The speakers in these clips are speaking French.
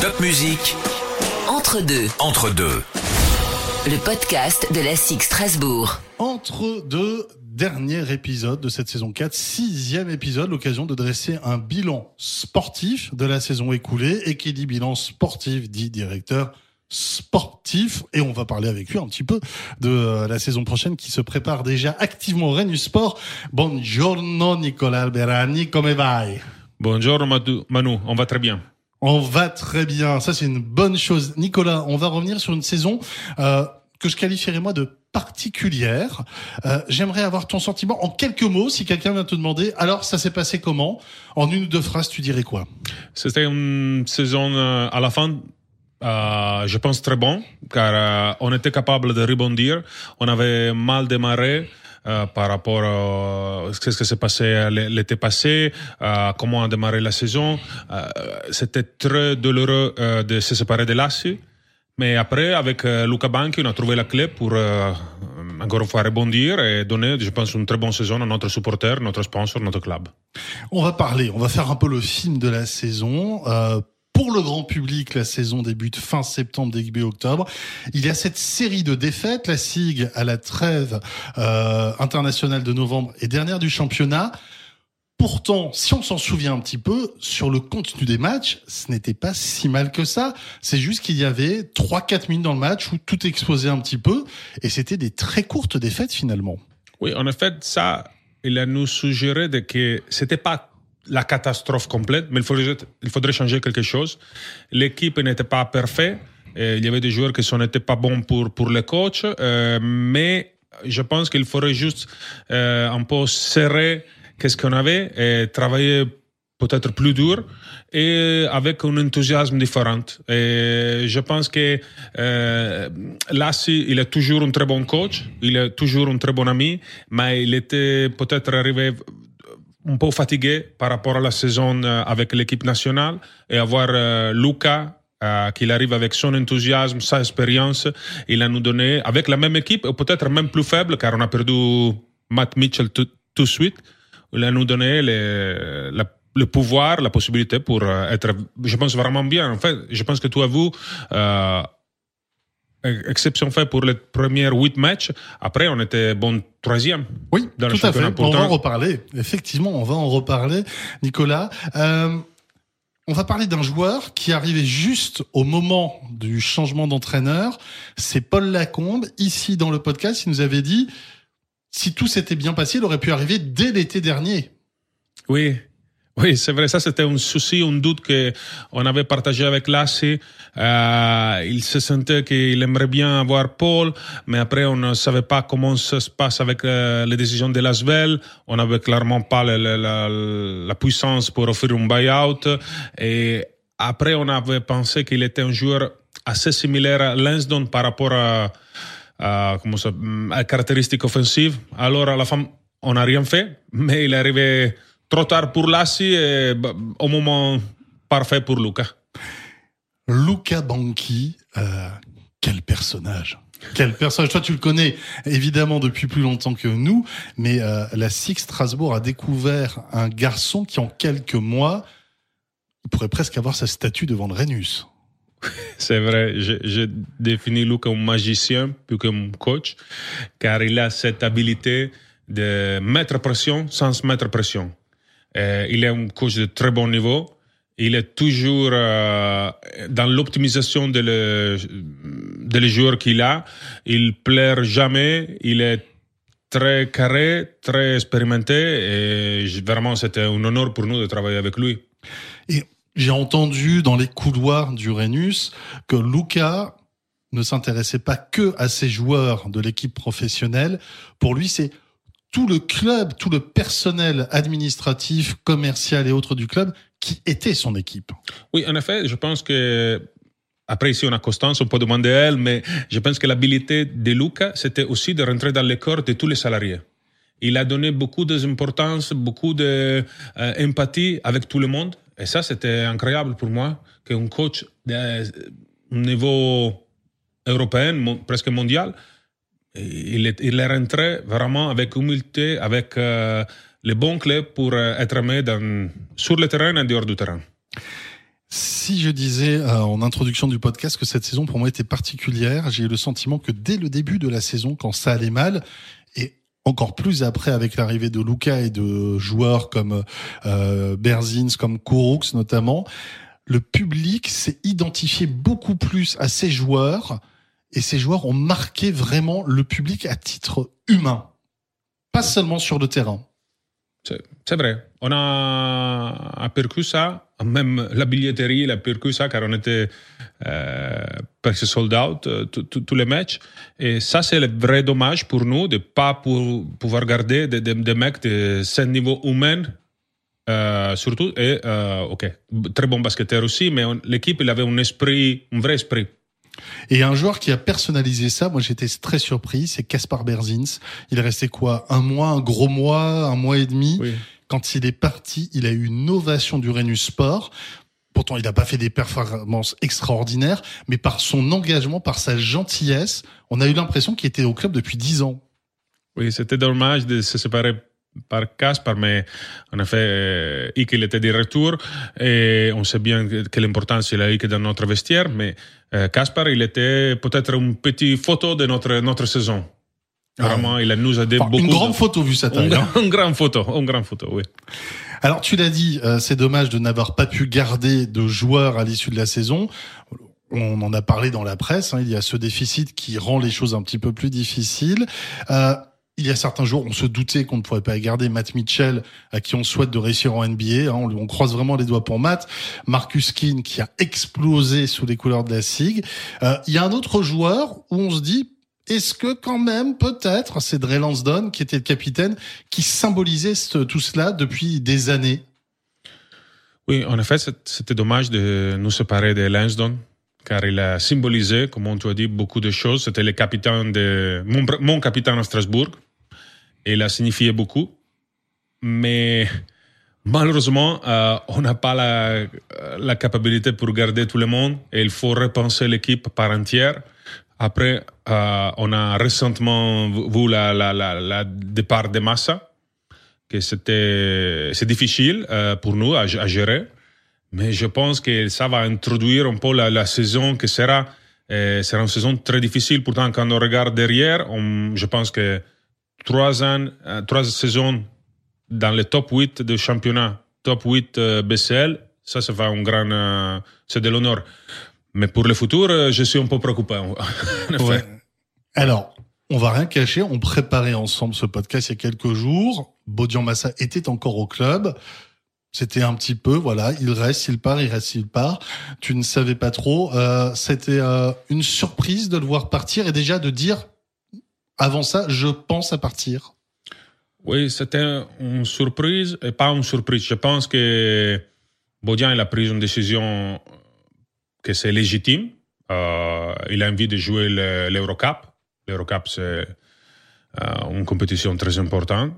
Top musique. Entre deux. Entre deux. Le podcast de la SIG Strasbourg. Entre deux derniers épisodes de cette saison 4, sixième épisode, l'occasion de dresser un bilan sportif de la saison écoulée. Et qui dit bilan sportif dit directeur sportif et on va parler avec lui un petit peu de euh, la saison prochaine qui se prépare déjà activement au Rennes Sport. Buongiorno Nicolas Alberani, come vai Bonjour Manu, on va très bien. On va très bien, ça c'est une bonne chose. Nicolas, on va revenir sur une saison euh, que je qualifierais moi de particulière. Euh, J'aimerais avoir ton sentiment en quelques mots, si quelqu'un vient te demander, alors ça s'est passé comment? En une ou deux phrases, tu dirais quoi? C'était une saison euh, à la fin euh, je pense très bon, car euh, on était capable de rebondir. On avait mal démarré. Par rapport à ce qui s'est passé l'été passé, euh, comment a démarré la saison. C'était très douloureux de se séparer de Lassi. Mais après, avec euh, Luca Banchi, on a trouvé la clé pour euh, encore une fois rebondir et donner, je pense, une très bonne saison à notre supporter, notre sponsor, notre club. On va parler, on va faire un peu le film de la saison. Euh, pour le grand public, la saison débute fin septembre, début octobre. Il y a cette série de défaites, la SIG à la trêve euh, internationale de novembre et dernière du championnat. Pourtant, si on s'en souvient un petit peu, sur le contenu des matchs, ce n'était pas si mal que ça. C'est juste qu'il y avait 3-4 minutes dans le match où tout explosait un petit peu, et c'était des très courtes défaites finalement. Oui, en effet, ça, il a nous suggéré de que c'était pas la catastrophe complète, mais il faudrait, changer quelque chose. L'équipe n'était pas parfaite. il y avait des joueurs qui n'étaient pas bons pour, pour le coach, euh, mais je pense qu'il faudrait juste euh, un peu serrer qu'est-ce qu'on avait et travailler peut-être plus dur et avec un enthousiasme différent. Je pense que euh, Lassi, il est toujours un très bon coach, il est toujours un très bon ami, mais il était peut-être arrivé un peu fatigué par rapport à la saison avec l'équipe nationale et avoir euh, Luca euh, qu'il arrive avec son enthousiasme, sa expérience, il a nous donné avec la même équipe, ou peut-être même plus faible, car on a perdu Matt Mitchell tout, de suite, il a nous donné les, le pouvoir, la possibilité pour euh, être, je pense vraiment bien. En fait, je pense que à vous, euh, exception fait pour les premiers huit matchs. Après, on était bon troisième. Oui, dans tout le à fait. Pourtant. On va en reparler. Effectivement, on va en reparler, Nicolas. Euh, on va parler d'un joueur qui arrivait juste au moment du changement d'entraîneur. C'est Paul Lacombe. Ici, dans le podcast, il nous avait dit, si tout s'était bien passé, il aurait pu arriver dès l'été dernier. Oui. Oui, c'est vrai. Ça, c'était un souci, un doute que on avait partagé avec Lassi. Euh, il se sentait qu'il aimerait bien avoir Paul, mais après, on ne savait pas comment ça se passe avec euh, les décisions de Lasvel. On n'avait clairement pas la, la, puissance pour offrir un buyout. Et après, on avait pensé qu'il était un joueur assez similaire à Lansdowne par rapport à, comment ça, à caractéristiques offensives. Alors, à la fin, on n'a rien fait, mais il est arrivé trop tard pour Lassi et au moment parfait pour Luca. Luca Banchi, euh, quel personnage quel personnage Toi, tu le connais évidemment depuis plus longtemps que nous, mais euh, la Six Strasbourg a découvert un garçon qui, en quelques mois, il pourrait presque avoir sa statue devant le Rhenus. C'est vrai, je, je définis Luca comme magicien plus comme coach, car il a cette habilité de mettre pression sans mettre pression. Euh, il est un coach de très bon niveau. Il est toujours euh, dans l'optimisation de, le, de les joueurs qu'il a. Il plaire jamais. Il est très carré, très expérimenté. Et vraiment, c'était un honneur pour nous de travailler avec lui. Et j'ai entendu dans les couloirs du Rhenus que Luca ne s'intéressait pas que à ses joueurs de l'équipe professionnelle. Pour lui, c'est tout le club, tout le personnel administratif, commercial et autres du club qui était son équipe. Oui, en effet, je pense que après, ici, on a Constance, on peut demander à elle, mais je pense que l'habilité de Luca, c'était aussi de rentrer dans le corps de tous les salariés. Il a donné beaucoup d'importance, beaucoup d'empathie euh, avec tout le monde. Et ça, c'était incroyable pour moi, qu'un coach de niveau européen, presque mondial, il est, il est rentré vraiment avec humilité, avec euh, les bons clés pour euh, être aimé dans, sur le terrain et dehors du terrain. Si je disais euh, en introduction du podcast que cette saison pour moi était particulière, j'ai eu le sentiment que dès le début de la saison, quand ça allait mal, et encore plus après avec l'arrivée de Luca et de joueurs comme euh, Berzins, comme Kourouks notamment, le public s'est identifié beaucoup plus à ces joueurs et ces joueurs ont marqué vraiment le public à titre humain, pas seulement sur le terrain. C'est vrai. On a aperçu ça. Même la billetterie a aperçu ça car on était euh, presque sold out euh, tous les matchs. Et ça, c'est le vrai dommage pour nous de ne pas pouvoir garder des mecs de ce niveau humain euh, surtout. Et, euh, ok, très bon basketteur aussi, mais l'équipe, il avait un esprit, un vrai esprit. Et un joueur qui a personnalisé ça, moi j'étais très surpris, c'est Kaspar Berzins. Il est resté quoi Un mois, un gros mois, un mois et demi. Quand il est parti, il a eu une ovation du Rhenus Sport. Pourtant, il n'a pas fait des performances extraordinaires, mais par son engagement, par sa gentillesse, on a eu l'impression qu'il était au club depuis dix ans. Oui, c'était dommage de se séparer par Caspar, mais en effet, euh, Ike, il était de retour et on sait bien quelle importance il a eu dans notre vestiaire, mais Caspar, euh, il était peut-être une petite photo de notre, notre saison. Ah Vraiment, il nous a aidé beaucoup. Une grande photo vu sa taille. Une, hein. une grande photo, une grande photo, oui. Alors, tu l'as dit, euh, c'est dommage de n'avoir pas pu garder de joueurs à l'issue de la saison. On en a parlé dans la presse. Hein, il y a ce déficit qui rend les choses un petit peu plus difficiles. Euh, il y a certains jours, on se doutait qu'on ne pourrait pas garder Matt Mitchell, à qui on souhaite de réussir en NBA. Hein. On, croise vraiment les doigts pour Matt. Marcus King, qui a explosé sous les couleurs de la SIG. Euh, il y a un autre joueur où on se dit, est-ce que quand même, peut-être, c'est Dre Lansdowne, qui était le capitaine, qui symbolisait tout cela depuis des années? Oui, en effet, c'était dommage de nous séparer de Lansdowne car il a symbolisé, comme tu as dit, beaucoup de choses. C'était le capitaine de mon, capitaine à Strasbourg. Et il a signifié beaucoup. Mais malheureusement, euh, on n'a pas la, la capacité pour garder tout le monde et il faut repenser l'équipe par entière. Après, euh, on a récemment vu la, départ de Massa, que c'était c'est difficile euh, pour nous à, gérer. Mais je pense que ça va introduire un peu la, saison qui sera, euh, une saison très difficile. Pourtant, quand on regarde derrière, on, je pense que trois ans, euh, trois saisons dans le top 8 du championnat, top 8 euh, BCL, ça, ça va un grand, euh, c'est de l'honneur. Mais pour le futur, je suis un peu préoccupé. Alors, on va rien cacher, on préparait ensemble ce podcast il y a quelques jours. Bodian Massa était encore au club. C'était un petit peu, voilà, il reste, il part, il reste, il part. Tu ne savais pas trop. C'était une surprise de le voir partir et déjà de dire, avant ça, je pense à partir. Oui, c'était une surprise et pas une surprise. Je pense que Bodian a pris une décision que c'est légitime. Euh, il a envie de jouer l'Eurocup. L'Eurocup, c'est euh, une compétition très importante.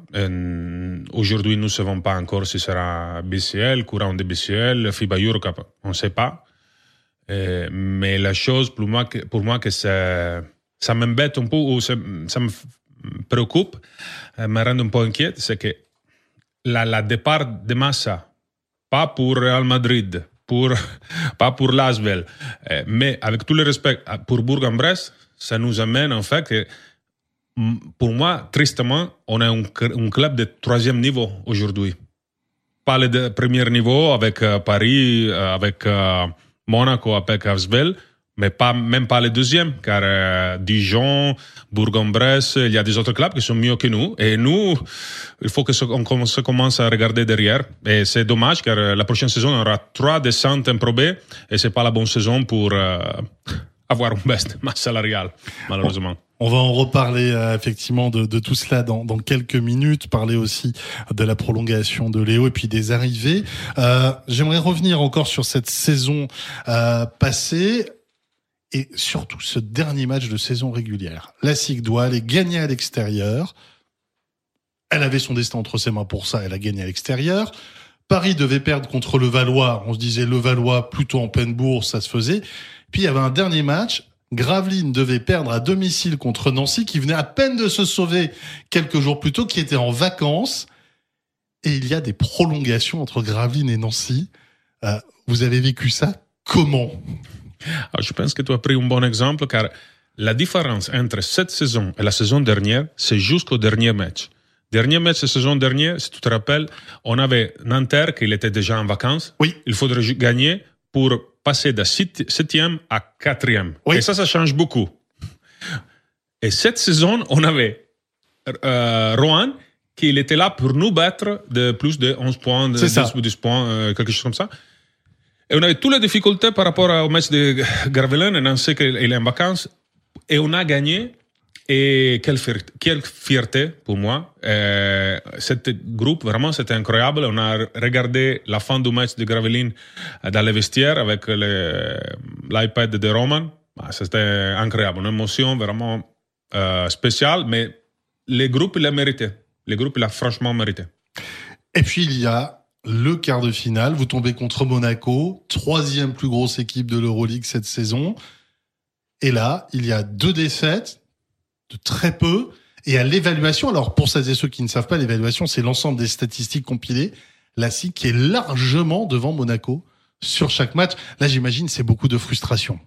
Aujourd'hui, nous ne savons pas encore si ce sera BCL, courant de BCL, FIBA Eurocup, on ne sait pas. Mais la chose pour moi, pour moi que ça, ça m'embête un peu, ou ça, me préoccupe, euh, me rend un peu inquiet, c'est que la, départ de Massa, pas pour Real Madrid, pour, pas pour Lasvel, euh, mais avec tout le respect pour Bourg-en-Bresse, ça nous amène en fait que pour moi, tristement, on a un, club de troisième niveau aujourd'hui. Pas le premier niveau avec euh, Paris, euh, avec euh, Monaco, avec Asvel, mais pas, même pas le deuxième, car euh, Dijon, Bourg-en-Bresse, il y a des autres clubs qui sont mieux que nous. Et nous, il faut que on se commence à regarder derrière. Et c'est dommage, car la prochaine saison, on aura trois descentes en Pro B, et c'est pas la bonne saison pour avoir une baisse masse salariale, malheureusement. On va en reparler euh, effectivement de, de, tout cela dans, dans, quelques minutes, parler aussi de la prolongation de Léo et puis des arrivées. Euh, J'aimerais revenir encore sur cette saison euh, passée et surtout ce dernier match de saison régulière. La SIG doit aller gagner à l'extérieur. Elle avait son destin entre ses mains pour ça, elle a gagné à l'extérieur. Paris devait perdre contre le Valois. On se disait le Valois plutôt en pleine bourse, ça se faisait. Puis il y avait un dernier match Gravelines devait perdre à domicile contre Nancy, qui venait à peine de se sauver quelques jours plus tôt, qui était en vacances. Et il y a des prolongations entre Gravelines et Nancy. Euh, vous avez vécu ça comment? Je pense que tu as pris un bon exemple car la différence entre cette saison et la saison dernière, c'est jusqu'au dernier match. Dernier match de saison dernière, si tu te rappelles, on avait Nanterre qui était déjà en vacances. Oui. Il faudrait gagner pour passer de septième à quatrième. Oui. Et ça, ça change beaucoup. Et cette saison, on avait euh, Rohan qui était là pour nous battre de plus de 11 points, de 10 ou 10 points, euh, quelque chose comme ça. Et on avait toutes les difficultés par rapport au match de Gravelin, et on sait qu'il est en vacances. Et on a gagné. Et quelle fierté, pour moi. Euh, cet groupe, vraiment, c'était incroyable. On a regardé la fin du match de Gravelin dans les vestiaires avec l'iPad de Roman. Ah, c'était incroyable. Une émotion vraiment euh, spéciale, mais les groupes, il a mérité. Les groupes, il a franchement mérité. Et puis, il y a le quart de finale. Vous tombez contre Monaco, troisième plus grosse équipe de l'Euroleague cette saison. Et là, il y a deux défaites de très peu. Et à l'évaluation, alors pour celles et ceux qui ne savent pas, l'évaluation, c'est l'ensemble des statistiques compilées. La SIC qui est largement devant Monaco sur chaque match. Là, j'imagine, c'est beaucoup de frustration.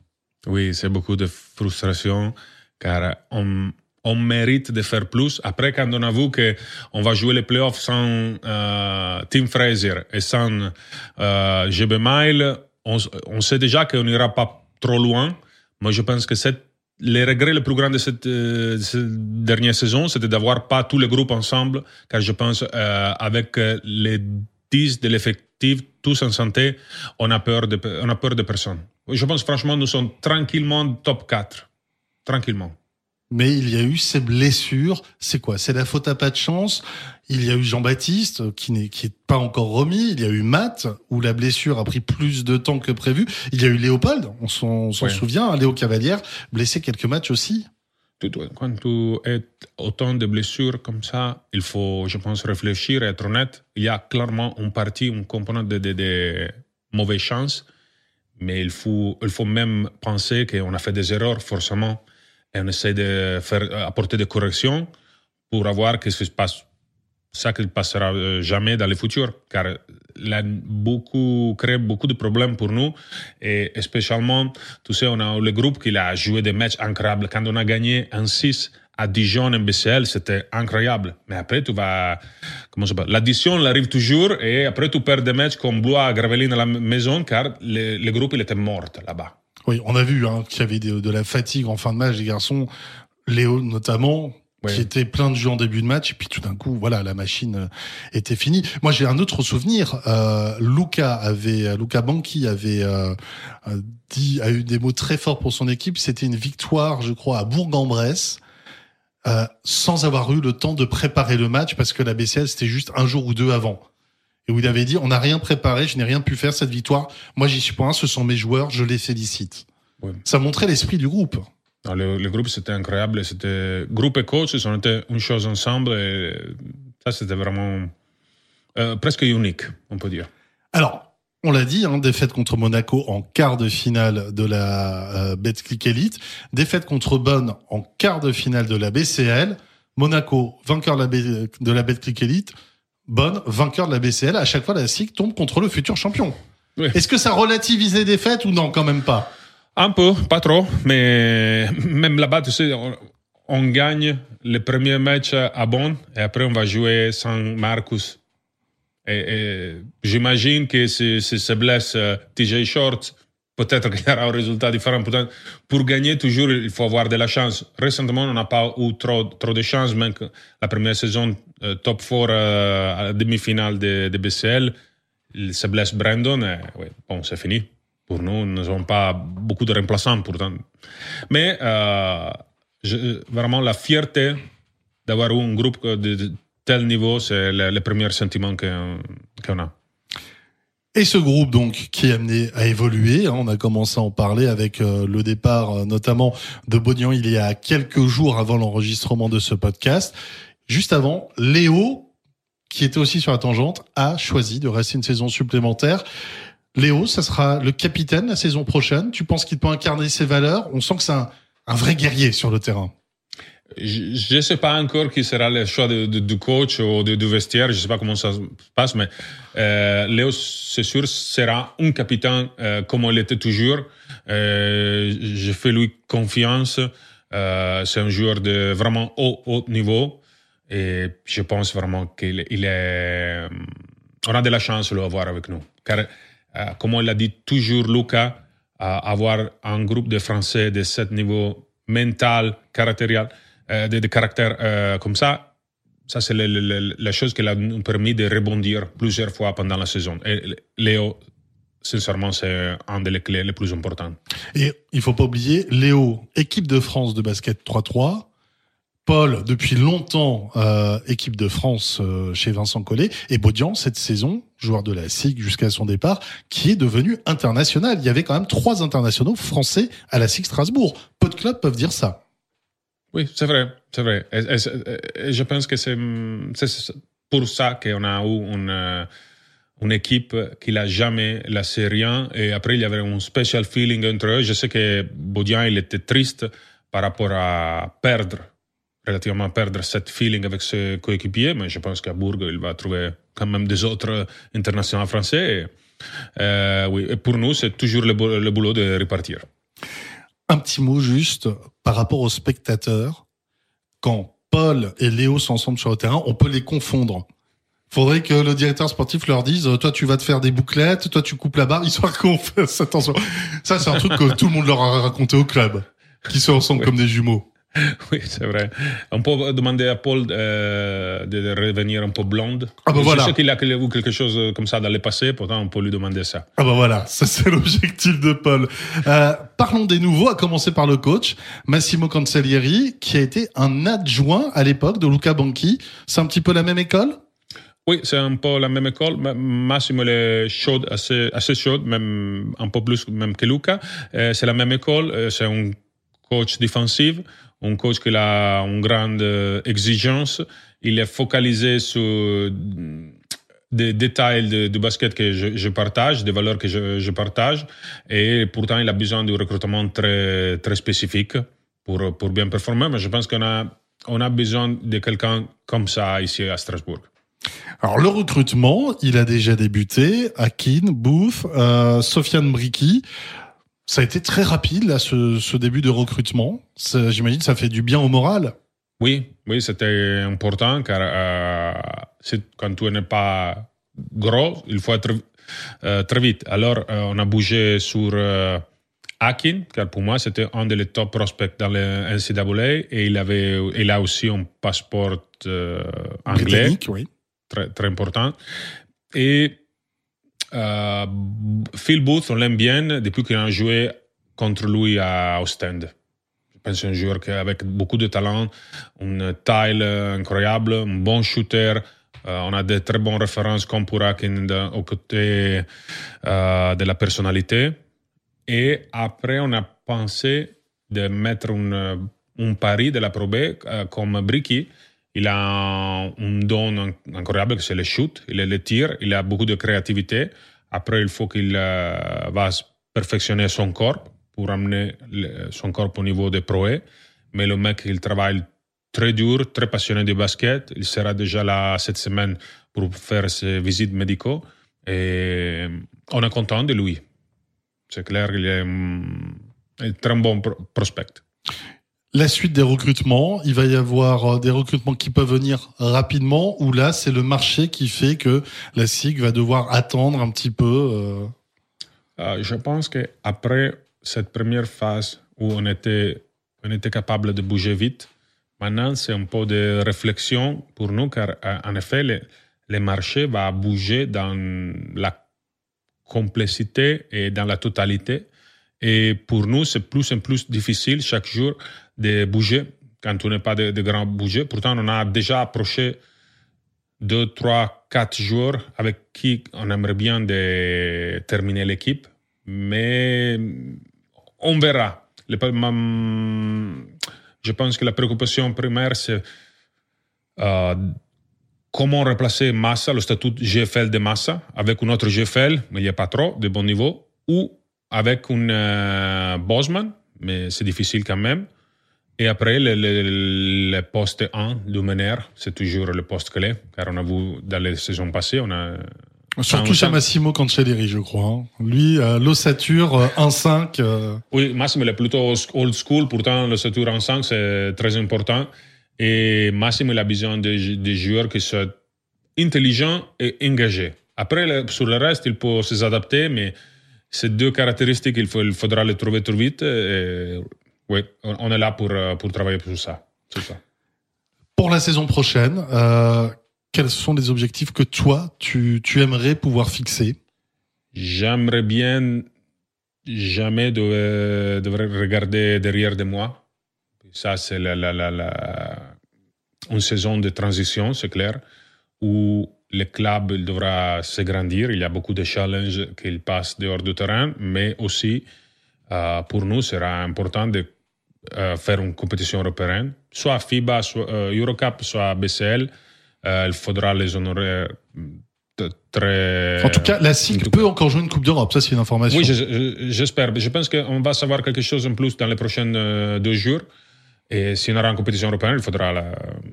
Oui, c'est beaucoup de frustration car on, on mérite de faire plus. Après, quand on avoue que on va jouer les playoffs sans euh, Tim Fraser et sans euh, GB Mile, on, sait déjà qu'on n'ira pas trop loin. Moi, je pense que cette les regrets les plus grands de cette, euh, dernière saison, c'était d'avoir pas tous les groupes ensemble, car je pense euh, avec les 10 de l'effectif, tous en santé, on a peur de, on a peur de personne. Je pense franchement, nous sommes tranquillement top 4. Tranquillement. Mais il y a eu ces blessures. C'est quoi? C'est la faute à pas de chance? Il y a eu Jean-Baptiste qui n'est qui est pas encore remis. Il y a eu Matt où la blessure a pris plus de temps que prévu. Il y a eu Léopold. On s'en Ouais. souvient. hein, Léo Cavalière blessé quelques matchs aussi. Quand tu as autant de blessures comme ça, il faut, je pense, réfléchir et être honnête. Il y a clairement une partie, une composante de, de, de mauvaises chances, mais il faut, il faut même penser qu'on a fait des erreurs, forcément, et on essaie de faire, apporter des corrections pour avoir ce qui se passe. Ça qui ne passera euh, jamais dans le futur, car il a beaucoup, créé beaucoup de problèmes pour nous, et spécialement, tu sais, on a le groupe qui a joué des matchs incroyables. Quand on a gagné un 6 à Dijon en BCL, c'était incroyable. Mais après, tu vas, comment ça s'appelle? L'addition, elle arrive toujours, et après, tu perds des matchs comme Blois à Gravelines à la maison, car le, le groupe, il était mort là-bas. Oui, on a vu hein, qu'il y avait de, de la fatigue en fin de match des garçons. Léo notamment. Ouais. qui était plein de jeux en début de match et puis tout d'un coup voilà la machine euh, était finie moi j'ai un autre souvenir euh, Luca avait Luca Banchi avait euh, euh, dit a eu des mots très forts pour son équipe c'était une victoire je crois à Bourg-en-Bresse euh, sans avoir eu le temps de préparer le match parce que la BCL c'était juste un jour ou deux avant et il avait dit on n'a rien préparé je n'ai rien pu faire cette victoire moi j'y suis point ce sont mes joueurs je les félicite Ouais. ça montrait l'esprit du groupe Non, le, le groupe, c'était incroyable. C'était groupe et coach, ils ont été une chose ensemble, et ça, c'était vraiment euh, presque unique, on peut dire. Alors, on l'a dit, hein, défaite contre Monaco en quart de finale de la euh, Betclic Elite, défaite contre Bonn en quart de finale de la BCL, Monaco vainqueur de la, B- de la Betclic Elite, Bonn vainqueur de la BCL. À chaque fois, la SIC tombe contre le futur champion. Oui. Est-ce que ça relativise les défaites ou non, quand même pas? Un peu, pas trop, mais même là-bas, tu sais, on, on gagne le premier match à Bonn et après on va jouer sans Marcus. Et, et j'imagine que si, si se blesse euh, TJ Short, peut-être qu'il y aura un résultat différent. Pour gagner, toujours, il faut avoir de la chance. Récemment, on n'a pas eu trop, trop de chance, même que la première saison, euh, top 4 euh, à la demi-finale de, de BCL, il se blesse Brandon et bon, c'est fini. Pour nous, nous n'avons pas beaucoup de remplaçants pourtant. Mais euh, vraiment, la fierté d'avoir un groupe de, tel niveau, c'est le, premier sentiment qu'on qu'on a. Et ce groupe donc qui est amené à évoluer, hein, on a commencé à en parler avec euh, le départ euh, notamment de Bognan il y a quelques jours avant l'enregistrement de ce podcast. Juste avant, Léo, qui était aussi sur la tangente, a choisi de rester une saison supplémentaire. Léo, ça sera le capitaine la saison prochaine. Tu penses qu'il peut incarner ses valeurs? On sent que c'est un, un vrai guerrier sur le terrain. Je ne sais pas encore qui sera le choix du coach ou du vestiaire, je ne sais pas comment ça se passe, mais euh, Léo, c'est sûr, sera un capitaine euh, comme il était toujours. Euh, je fais lui confiance. Euh, c'est un joueur de vraiment haut, haut niveau. Et je pense vraiment qu'il il est... On a de la chance de l'avoir avec nous. Car, comme on l'a dit toujours, Luca, avoir un groupe de Français de ce niveau mental, caractériel, euh, de, de, caractère euh, comme ça, ça c'est la chose qui nous permis de rebondir plusieurs fois pendant la saison. Et Léo, sincèrement, c'est un des clés les plus importants. Et il faut pas oublier, Léo, équipe de France de basket 3-3, Paul, depuis longtemps, euh, équipe de France chez Vincent Collet, et Baudian, cette saison, joueur de la SIG jusqu'à son départ, qui est devenu international. Il y avait quand même trois internationaux français à la SIG Strasbourg. Peu de clubs peuvent dire ça. Oui, c'est vrai, c'est vrai. Et, je pense que c'est pour ça qu'on a eu une, équipe qui n'a jamais laissé rien. Et après, il y avait un special feeling entre eux. Je sais que Baudian, il était triste par rapport à perdre, relativement perdre cette feeling avec ses coéquipiers, mais je pense qu'à Bourg, il va trouver quand même des autres internationaux français. Et, euh, pour nous, c'est toujours le boulot de repartir. Un petit mot juste par rapport aux spectateurs. Quand Paul et Léo sont ensemble sur le terrain, on peut les confondre. Faudrait que le directeur sportif leur dise, toi tu vas te faire des bouclettes, toi tu coupes la barre, histoire qu'on fasse attention. Ça c'est un truc que tout le monde leur a raconté au club, qui sont ensemble comme des jumeaux. Oui, c'est vrai. On peut demander à Paul euh, de revenir un peu blonde. Ah bah Je voilà. sais qu'il a eu quelque chose comme ça dans le passé, pourtant on peut lui demander ça. Ah bah voilà, ça c'est l'objectif de Paul. Euh, parlons des nouveaux, à commencer par le coach, Massimo Cancellieri, qui a été un adjoint à l'époque de Luca Banchi. C'est un petit peu la même école? Oui, c'est un peu la même école. Massimo est chaude, assez, assez chaude, même un peu plus même que Luca. Euh, c'est la même école, c'est un coach défensif, un coach qui a une grande exigence. Il est focalisé sur des détails du basket que je, partage, des valeurs que je, partage. Et pourtant, il a besoin d'un recrutement très, très spécifique pour, pour bien performer. Mais je pense qu'on a, on a besoin de quelqu'un comme ça ici à Strasbourg. Alors le recrutement, il a déjà débuté. Akin, Booth, euh, Sofiane Briki. Ça a été très rapide là, ce, ce début de recrutement. J'imagine ça fait du bien au moral. Oui, oui, c'était important car euh, quand tu n'es pas gros, il faut être euh, très vite. Alors euh, on a bougé sur Akin, car pour moi c'était un des top prospects dans le NCAA et il avait, il a aussi un passeport anglais. Oui très, très important. Et euh, Phil Booth, on l'aime bien depuis qu'il a joué contre lui à Ostend. Je pense un joueur avec beaucoup de talent, une taille incroyable, un bon shooter. Euh, on a de très bonnes références comme pour Akin côté euh, de la personnalité. Et après, on a pensé de mettre un, un pari de la probée comme Bricky il a un don incroyable, c'est le shoot, il le tir, il a beaucoup de créativité. Après, il faut qu'il euh, va perfectionner son corps pour amener son corps au niveau des proés. Mais le mec, il travaille très dur, très passionné du basket. Il sera déjà là cette semaine pour faire ses visites médicaux. Et on est content de lui. C'est clair qu'il est un très bon prospect la suite des recrutements, il va y avoir des recrutements qui peuvent venir rapidement ou là c'est le marché qui fait que la SIG va devoir attendre un petit peu euh... Euh, Je pense que après cette première phase où on était, on était capable de bouger vite, maintenant c'est un peu de réflexion pour nous car en effet le, le marché va bouger dans la complexité et dans la totalité. Et pour nous, c'est plus en plus difficile chaque jour de bouger quand on n'est pas de, grands bouger. Pourtant, on a déjà approché deux, trois, quatre joueurs avec qui on aimerait bien de terminer l'équipe, mais on verra. Je pense que la préoccupation primaire, c'est euh, comment remplacer Massa, le statut GFL de Massa, avec un autre GFL, mais il n'y a pas trop de bon niveau, ou avec un euh, Bosman, mais c'est difficile quand même Et après, le, le, le poste 1 du meneur, c'est toujours le poste clé, car on a vu dans les saisons passées, on a Surtout chez Massimo Cancelleri, je crois. Hein. Lui, euh, l'ossature euh, 1-5. Euh... Oui, Massimo il est plutôt old school. Pourtant, l'ossature 1-5, c'est très important. Et Massimo, il a besoin des, des joueurs qui sont intelligents et engagés. Après, sur le reste, il peut s'adapter, mais ces deux caractéristiques, il, faut, il faudra les trouver trop vite. Et, oui, on est là pour, pour travailler sur ça. ça. Pour la saison prochaine, euh, quels sont les objectifs que toi, tu, tu aimerais pouvoir fixer? J'aimerais bien jamais de, de, regarder derrière de moi. Ça, c'est la, la, la, la, une saison de transition, c'est clair, où le club devra s'agrandir. Il y a beaucoup de challenges qu'il passe dehors du terrain, mais aussi, euh, pour nous, sera important de euh, faire une compétition européenne, soit FIBA, soit euh, Eurocup, soit BCL. Euh, il faudra les honorer très. En tout cas, la SIG peut encore jouer une Coupe d'Europe. Ça, c'est une information. Oui, j'espère. Je pense qu'on va savoir quelque chose en plus dans les prochains deux jours. Et s'il y aura une compétition européenne, il faudra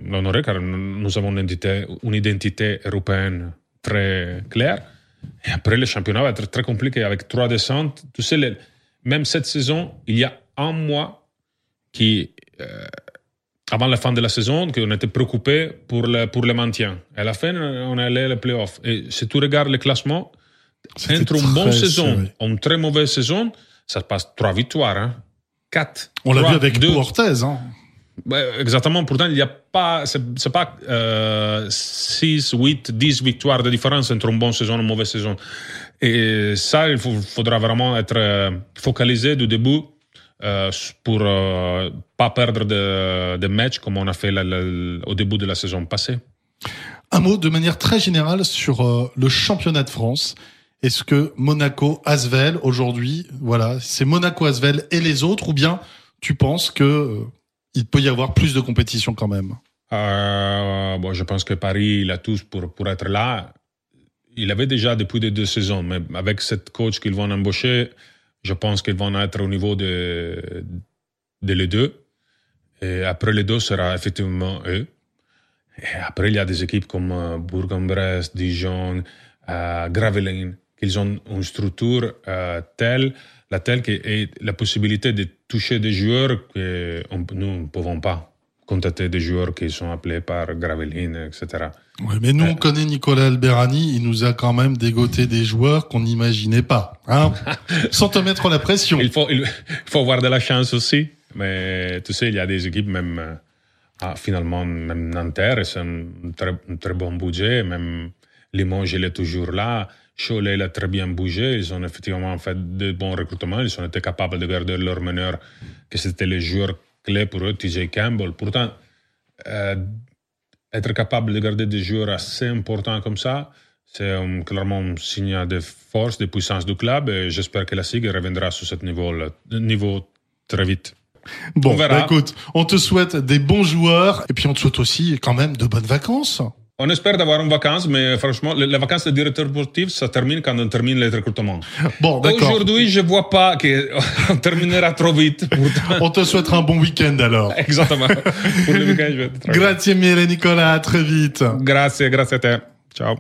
l'honorer car nous avons une identité, une identité européenne très claire. Et après, le championnat va être très compliqué avec trois descentes. Tu sais, les, même cette saison, il y a un mois qui. Euh, avant la fin de la saison, qu'on était préoccupé pour le, pour le maintien. À la fin, on allait les playoffs. Et si tu regardes le classement, entre une bonne saison et une très mauvaise saison, ça passe trois victoires. Hein. On l'a vu avec deux. Orthez. Hein. Ouais, exactement. Pourtant, il n'y a pas, c'est pas euh, 6, 8, 10 victoires de différence entre une bonne saison et une mauvaise saison. Et ça, il faut, faudra vraiment être focalisé du début euh, pour euh, pas perdre de, de matchs comme on a fait la, la, au début de la saison passée. Un mot de manière très générale sur euh, le championnat de France. Est-ce que Monaco, Asvel aujourd'hui, voilà, c'est Monaco, Asvel et les autres, ou bien tu penses que euh, il peut y avoir plus de compétition quand même? Euh, Bon, je pense que Paris, il a tous pour pour être là. Il avait déjà depuis les deux saisons, mais avec cette coach qu'ils vont embaucher, je pense qu'ils vont être au niveau de, de les deux. Et après les deux sera effectivement eux. Après, il y a des équipes comme euh, Bourg-en-Bresse, Dijon, euh, qui ont une structure euh, telle, la telle que et la possibilité de toucher des joueurs que on, nous ne pouvons pas contacter des joueurs qui sont appelés par Gravelines, etc. Ouais, mais nous, on connaît Nicolas Alberani, il nous a quand même dégoté des joueurs qu'on n'imaginait pas, hein sans te mettre la pression. Il faut, il faut avoir de la chance aussi, mais tu sais, il y a des équipes même, ah, finalement, même Nanterre, c'est un très, un très bon budget, même Limoges, il est toujours là, Cholet, il a très bien bougé, ils ont effectivement fait de bons recrutements, ils ont été capables de garder leur meneur, que c'était les joueurs clés pour eux, TJ Campbell. Pourtant, euh, être capable de garder des joueurs assez importants comme ça, c'est un, clairement un signe de force, de puissance du club et j'espère que la SIG reviendra sur ce niveau, niveau très vite. Bon, on bah écoute, on te souhaite des bons joueurs et puis on te souhaite aussi quand même de bonnes vacances. On espère d'avoir une vacance, mais franchement, les vacances de directeur sportif, ça termine quand on termine les recrutements. Bon, d'accord. Aujourd'hui, je vois pas qu'on terminera trop vite. on te souhaitera un bon week-end alors. Exactement. Pour le week-end, je vais Grazie mille, Nicolas. À très vite. Grazie, grazie a te. Ciao.